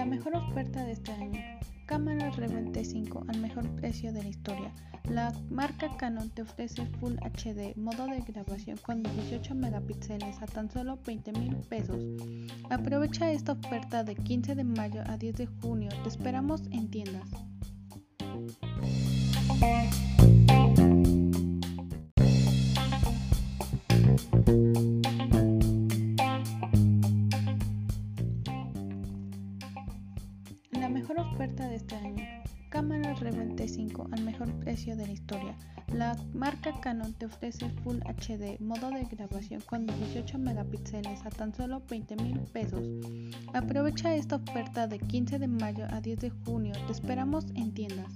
La mejor oferta de este año. Cámara Rebel T5 al mejor precio de la historia. La marca Canon te ofrece Full HD, modo de grabación con 18 megapíxeles a tan solo 20 mil pesos. Aprovecha esta oferta de 15 de mayo a 10 de junio. Te esperamos en tiendas. Mejor oferta de este año. Cámara Rebel T5 al mejor precio de la historia. La marca Canon te ofrece Full HD, modo de grabación con 18 megapíxeles a tan solo 20 mil pesos. Aprovecha esta oferta de 15 de mayo a 10 de junio. Te esperamos en tiendas.